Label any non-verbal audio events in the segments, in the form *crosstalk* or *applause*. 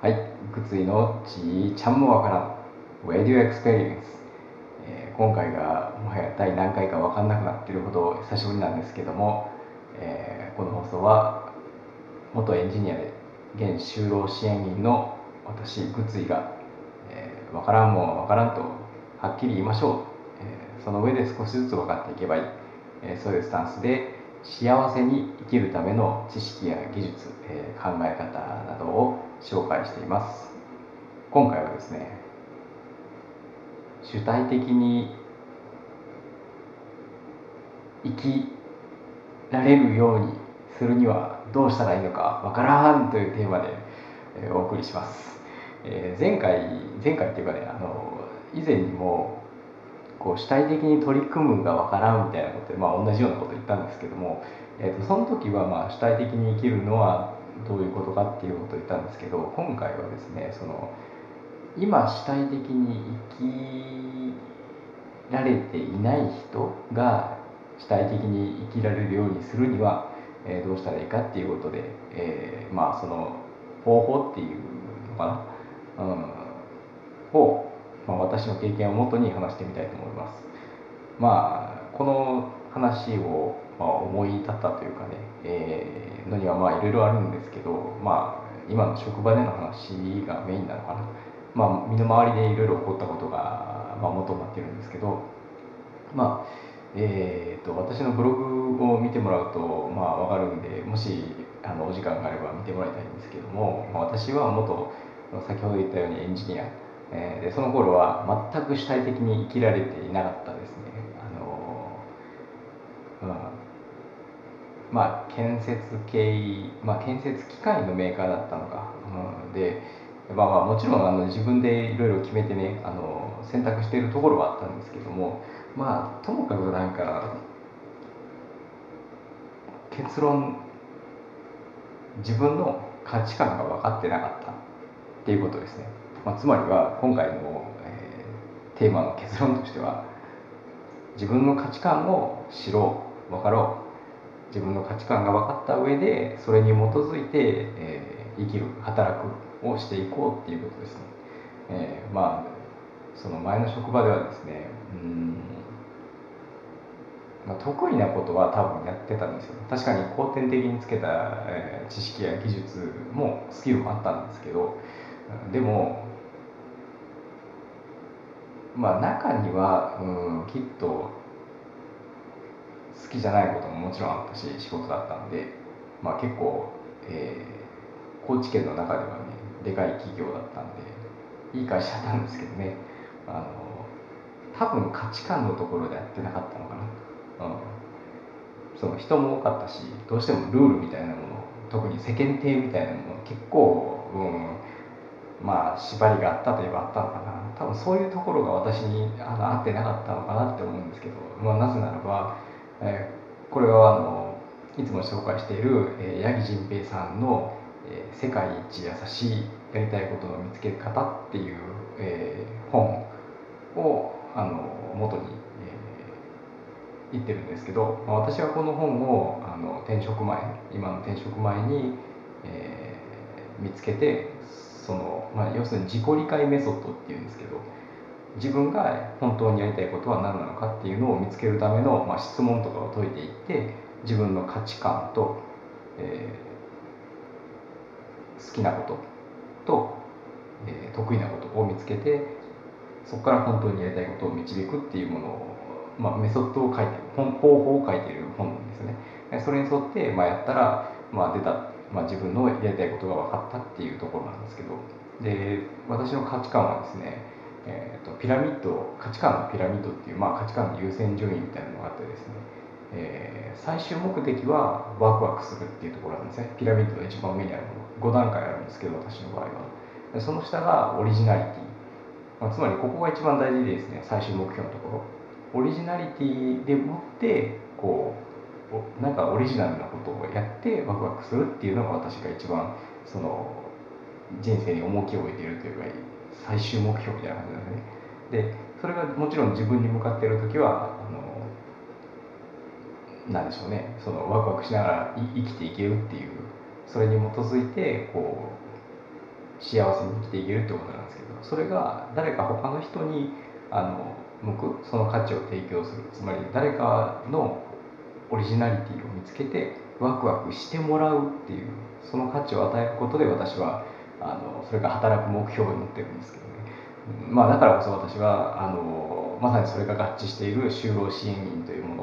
はい、グツイのちーちゃんもわからん。Radio Experience、えー今回がもはや第何回か分かんなくなっているほど久しぶりなんですけども、えーこの放送は元エンジニアで現就労支援員の私グツイが、えー分からんもんは分からんとはっきり言いましょう、えーその上で少しずつ分かっていけばいい、えーそういうスタンスで幸せに生きるための知識や技術、えー考え方などを紹介しています。今回はですね主体的に生きられるようにするにはどうしたらいいのかわからんというテーマで、えお送りします、え前回前回っていうかねあの以前にもこう主体的に取り組むがわからんみたいなことで、まあ、同じようなこと言ったんですけども、えーとその時はまあ主体的に生きるのはどういうことかっていうことを言ったんですけど今回はですねその今主体的に生きられていない人が主体的に生きられるようにするには、えどうしたらいいかっていうことで、えーまあその方法っていうのかな、うん、を、まあ、私の経験をもとに話してみたいと思います。まあこの話を、まあ、思い立ったというかね、えーのにはまあいろいろあるんですけど、まあ今の職場での話がメインなのかな。まあ身の回りでいろいろ起こったことが、まあ、元になってるんですけど、まあえー、と私のブログを見てもらうと、まあ、分かるんでもしあのお時間があれば見てもらいたいんですけども、まあ、私は元先ほど言ったようにエンジニア、えーでその頃は全く主体的に生きられていなかったですね、うん。まあ建設系、まあ、建設機械のメーカーだったのか、うん、でまあまあもちろんあの自分でいろいろ決めてねあの選択しているところはあったんですけどもまあともかくなんか結論自分の価値観が分かってなかったっていうことですね、まあ、つまりは今回の、えーテーマの結論としては自分の価値観を知ろう。分かろう。自分の価値観が分かった上でそれに基づいて、えー生きる働くをしていこうっていうことですね、えーまあその前の職場ではですねうん、まあ、得意なことは多分やってたんですよ。確かに後天的につけた、えー知識や技術もスキルもあったんですけどでもまあ中には、うん、きっと好きじゃないことももちろんあったし仕事だったんで、まあ、結構、えー高知県の中ではねでかい企業だったんでいい会社だったんですけどね。あの多分価値観のところでやってなかったのかな、うん、その人も多かったしどうしてもルールみたいなもの特に世間体みたいなもの結構、うん、まあ縛りがあったといえばあったのかな。多分そういうところが私にあの合ってなかったのかなって思うんですけど、まあ、なぜならば、えーこれはあのいつも紹介している、えー八木仁平さんの、えー世界一優しいやりたいことの見つけ方」っていう、えー本をあの元に、えー言ってるんですけど、まあ、私はこの本をあの転職前今の転職前に、えー見つけてその、まあ、要するに自己理解メソッドっていうんですけど自分が本当にやりたいことは何なのかっていうのを見つけるための、まあ、質問とかを解いていって自分の価値観と、えー好きなことと、えー得意なことを見つけてそこから本当にやりたいことを導くっていうものを、まあ、メソッドを書いてる方法を書いている本ですね。それに沿って、まあ、やったら、まあ、出た、まあ、自分のやりたいことが分かったっていうところなんですけど。で私の価値観はですね、えー、とピラミッド価値観のピラミッドっていう、まあ、価値観の優先順位みたいなのがあってですね、えー最終目的はワクワクするっていうところなんですね。ピラミッドの一番上にあるもの。5段階あるんですけど私の場合は。その下がオリジナリティ、まあ、つまりここが一番大事でですね最終目標のところ。オリジナリティでもってこうなんかオリジナルなことをやってワクワクするっていうのが私が一番その人生に重きを置いているというか最終目標みたいな感じなんですね。でそれがもちろん自分に向かっている時はあのなんでしょうね。そのワクワクしながらい生きていけるっていうそれに基づいてこう幸せに生きていけるってことなんですけどそれが誰か他の人にあの向くその価値を提供する。つまり誰かのオリジナリティを見つけてワクワクしてもらうっていうその価値を与えることで私はあのそれが働く目標になってるんですけどね、まあ、だからこそ私はあのまさにそれが合致している就労支援員というもの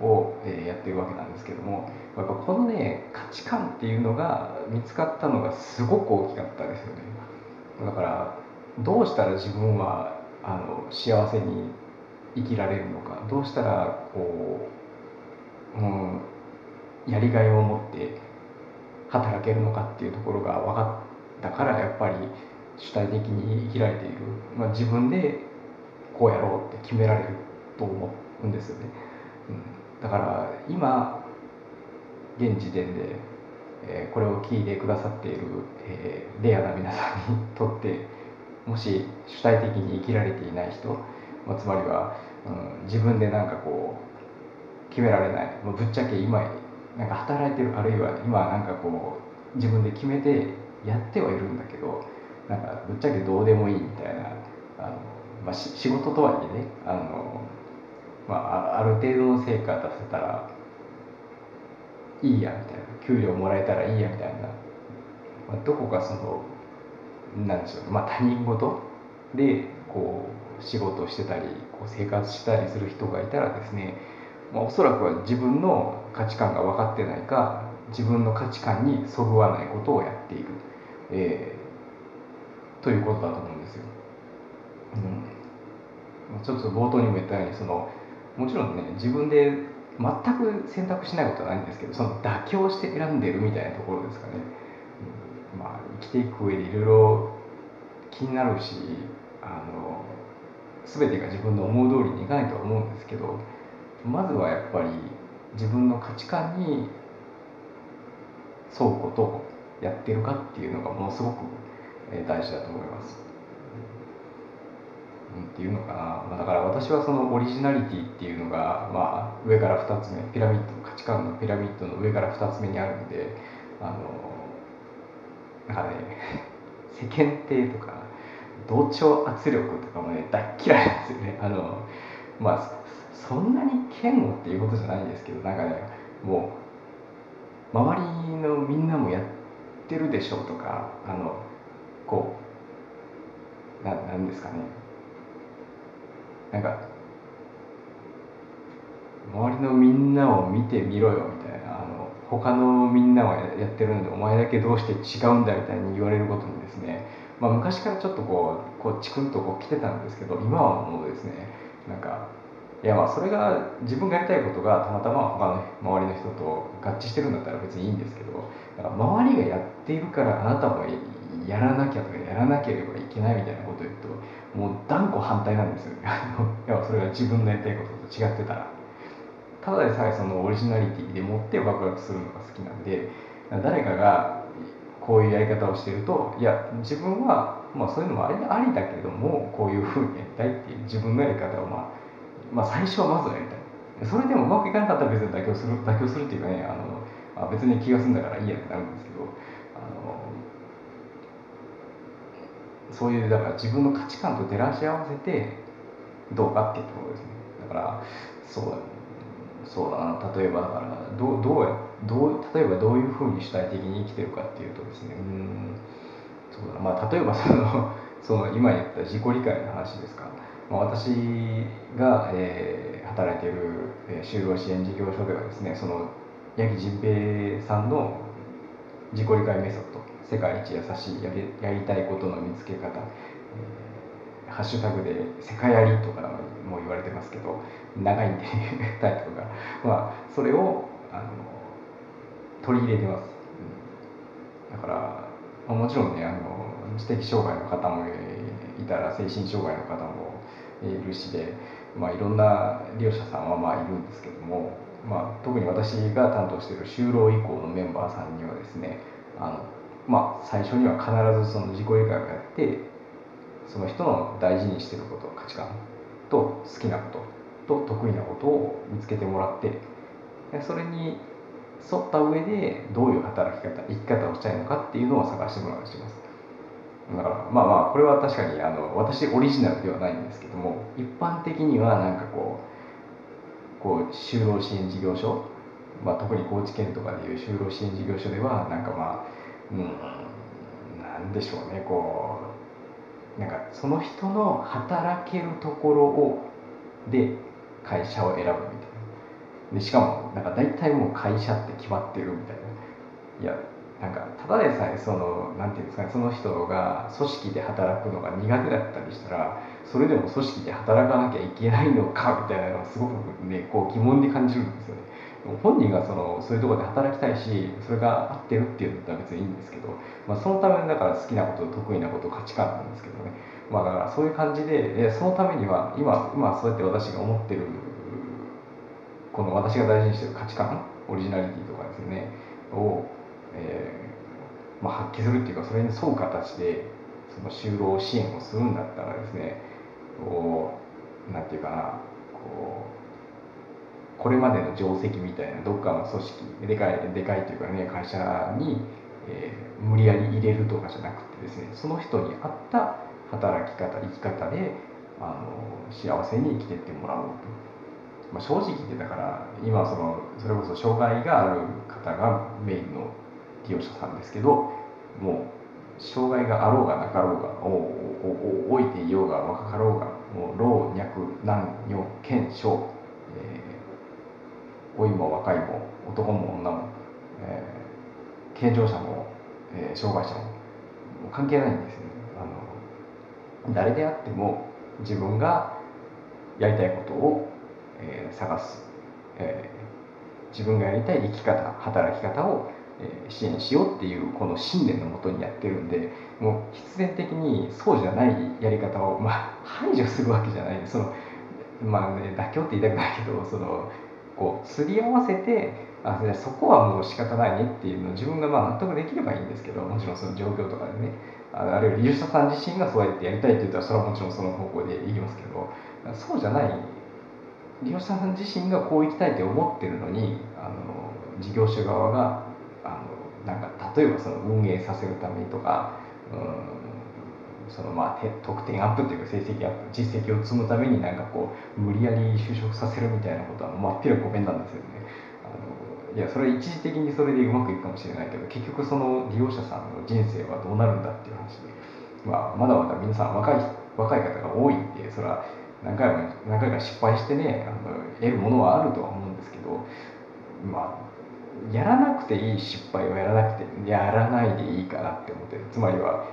を、えやってるわけなんですけどもやっぱこのね価値観っていうのが見つかったのがすごく大きかったですよね。だからどうしたら自分はあの幸せに生きられるのかどうしたらこう、うん、やりがいを持って働けるのかっていうところが分かったからやっぱり主体的に生きられている、まあ、自分でこうやろうって決められると思うんですよね、うん、だから今現時点で、えー、これを聞いてくださっている、えー、レアな皆さんにとってもし主体的に生きられていない人、まあ、つまりは、うん、自分でなんかこう決められない。もうぶっちゃけ今なんか働いてるあるいは今なんかこう自分で決めてやってはいるんだけどなんかぶっちゃけどうでもいいみたいなあの、まあ、仕事とはいえねあの、まあ、ある程度の成果出せたらいいやみたいな給料もらえたらいいやみたいな、まあ、どこかそのなんでしょう、まあ、他人事でこう仕事してたりこう生活したりする人がいたらですね、まあ、おそらくは自分の価値観が分かってないか自分の価値観にそぐわないことをやっている、えー、ということだと思うんですよ。うん、ちょっと冒頭にも言ったようにそのもちろんね自分で全く選択しないことはないんですけどその妥協して選んでるみたいなところですかね。まあ、生きていく上でいろいろ気になるしあの全てが自分の思う通りにいかないとは思うんですけどまずはやっぱり自分の価値観に沿うことやってるかっていうのがものすごく大事だと思います。うん、っていうのかな、まあ、だから私はそのオリジナリティっていうのが、まあ、上から2つ目ピラミッド価値観のピラミッドの上から2つ目にあるんであのなんかね *laughs* 世間体とか同調圧力とかもね大嫌いなんですよねあのまあそんなに嫌悪っていうことじゃないんですけどなんかねもう周りのみんなもやってるでしょうとかあのこうななんですかね。なんか周りのみんなを見てみろよみたいなあの他のみんなはやってるんでお前だけどうして違うんだみたいに言われることにですね、まあ、昔からちょっとこうこうチクンとこう来てたんですけど今はもうですねなんかいやまあそれが自分がやりたいことがたまたま他の周りの人と合致してるんだったら別にいいんですけどだから周りがやっているからあなたもやらなきゃとかやらなければいけないみたいなことを言うともう断固反対なんですよね。*laughs* いやそれが自分のやりたいことと違ってたら。ただでさえそのオリジナリティでもってワクワクするのが好きなんで誰かがこういうやり方をしてるといや自分は、まあ、そういうのもありだけどもこういうふうにやりたいっていう自分のやり方を、まあ、まあ最初はまずやりたい。それでもうまくいかなかったら別に妥協する妥協するっていうかねあの、まあ、別に気が済んだからいいやってなるんですけどあのそういうだから自分の価値観と照らし合わせてどうかっていうところですね。だからそうそうだな。例えばだからどうどうやどう例えばどういうふうに主体的に生きてるかっていうとですねうんそうだまあ例えばそのその今言った自己理解の話ですか、まあ、私が、えー、働いている、えー、就労支援事業所ではですねその八木仁平さんの自己理解メソッド世界一優しいやりやりたいことの見つけ方、えー、ハッシュタグで「世界あり」とかも言われてますけど長いんで *laughs* タイトルが、まあ、それをあの取り入れてます、うん、だから、まあ、もちろんねあの知的障害の方もいたら精神障害の方もいるしで、まあ、いろんな利用者さんはまあいるんですけども、まあ、特に私が担当している就労移行のメンバーさんにはですねあの、まあ、最初には必ずその自己理解をやってその人の大事にしてること価値観と好きなことと得意なことを見つけてもらってそれに沿った上でどういう働き方生き方をしたいのかっていうのを探してもらうようにします。だからまあまあこれは確かにあの私オリジナルではないんですけども一般的にはなんかこうこう就労支援事業所、まあ、特に高知県とかでいう就労支援事業所ではなんかまあうんなんでしょうねこうなんかその人の働けるところをで会社を選ぶみたいな。でしかもなんか大体もう会社って決まってるみたいな。いやなんかただでさえそのなんていうんですかねその人が組織で働くのが苦手だったりしたらそれでも組織で働かなきゃいけないのかみたいなのをすごくねこう疑問に感じるんですよね。本人がそのそういうところで働きたいしそれが合ってるっていうんだったら別にいいんですけど、まあ、そのためだから好きなこと得意なこと価値観なんですけどね。まあだからそういう感じでそのためには今今そうやって私が思ってるこの私が大事にしてる価値観オリジナリティとかですねをえー、まあ、発揮するっていうかそれに沿う形でその就労支援をするんだったらですねこうなんていうかなこうこれまでの定石みたいなどっかの組織でかいでかいというかね会社に、えー、無理やり入れるとかじゃなくてですねその人に合った働き方生き方であの幸せに生きてってもらおうと。まあ、正直言ってだから今そのそれこそ障害がある方がメインの利用者さんですけどもう障害があろうがなかろうがおおいていようが若かろうがもう老若男女健少、えー、老いも若いも男も女も、えー、健常者も、えー、障害者もも関係ないんですよ。ねあの誰であっても自分がやりたいことを、えー、探す、えー、自分がやりたい生き方働き方を支援しようっていうこの信念のもとにやってるんでもう必然的にそうじゃないやり方を、まあ、排除するわけじゃない。そのまあね妥協って言いたくないけどそのこうすり合わせてあそこはもう仕方ないねっていうのを自分がまあ納得できればいいんですけどもちろんその状況とかでねあるいは利用者さん自身がそうやってやりたいって言ったらそれはもちろんその方向でいきますけどそうじゃない。利用者さん自身がこう行きたいって思ってるのにあの事業者側が例えばその運営させるためとかうんそのまあ得点アップというか成績アップ実績を積むためになんかこう無理やり就職させるみたいなことはまっぴらごめんなんですよね。いやそれは一時的にそれでうまくいくかもしれないけど結局その利用者さんの人生はどうなるんだっていう話で、まあ、まだまだ皆さん若い若い方が多いんでそれは何回も何回か失敗してねあの得るものはあるとは思うんですけどまあやらなくていい失敗をやらなくてやらないでいいかなって思ってる。つまりは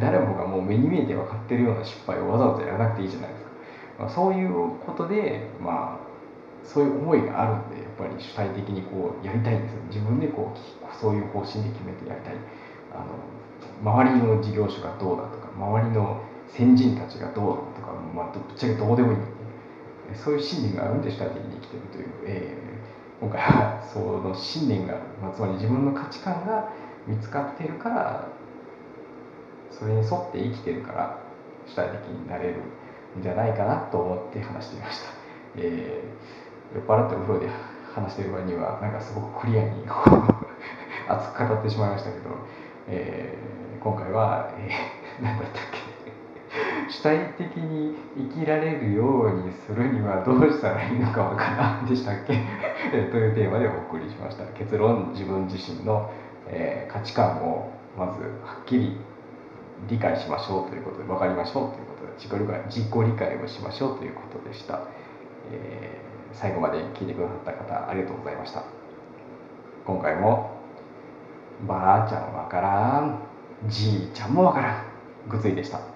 誰もがもう目に見えて分かってるような失敗をわざわざやらなくていいじゃないですか、まあ、そういうことでまあそういう思いがあるんでやっぱり主体的にこうやりたいんですよ。自分でこうそういう方針で決めてやりたい。あの周りの事業所がどうだとか周りの先人たちがどうだとか、まあ、ぶっちゃけどうでもいいんでそういう信念があるんで主体的に生きてるという、えー今回はその信念が、まあ、つまり自分の価値観が見つかっているからそれに沿って生きてるから主体的になれるんじゃないかなと思って話していました、えー、酔っ払ってお風呂で話している場合にはなんかすごくクリアに *laughs* 熱く語ってしまいましたけど、えー、今回は、えー、何だったっけ？主体的に生きられるようにするにはどうしたらいいのかわからんでしたっけ？*laughs* というテーマでお送りしました結論自分自身の、えー、価値観をまずはっきり理解しましょうということで分かりましょうということで自己理解自己理解をしましょうということでした、えー、最後まで聞いてくださった方ありがとうございました。今回もばあちゃんわからんじいちゃんもわからんぐついでした。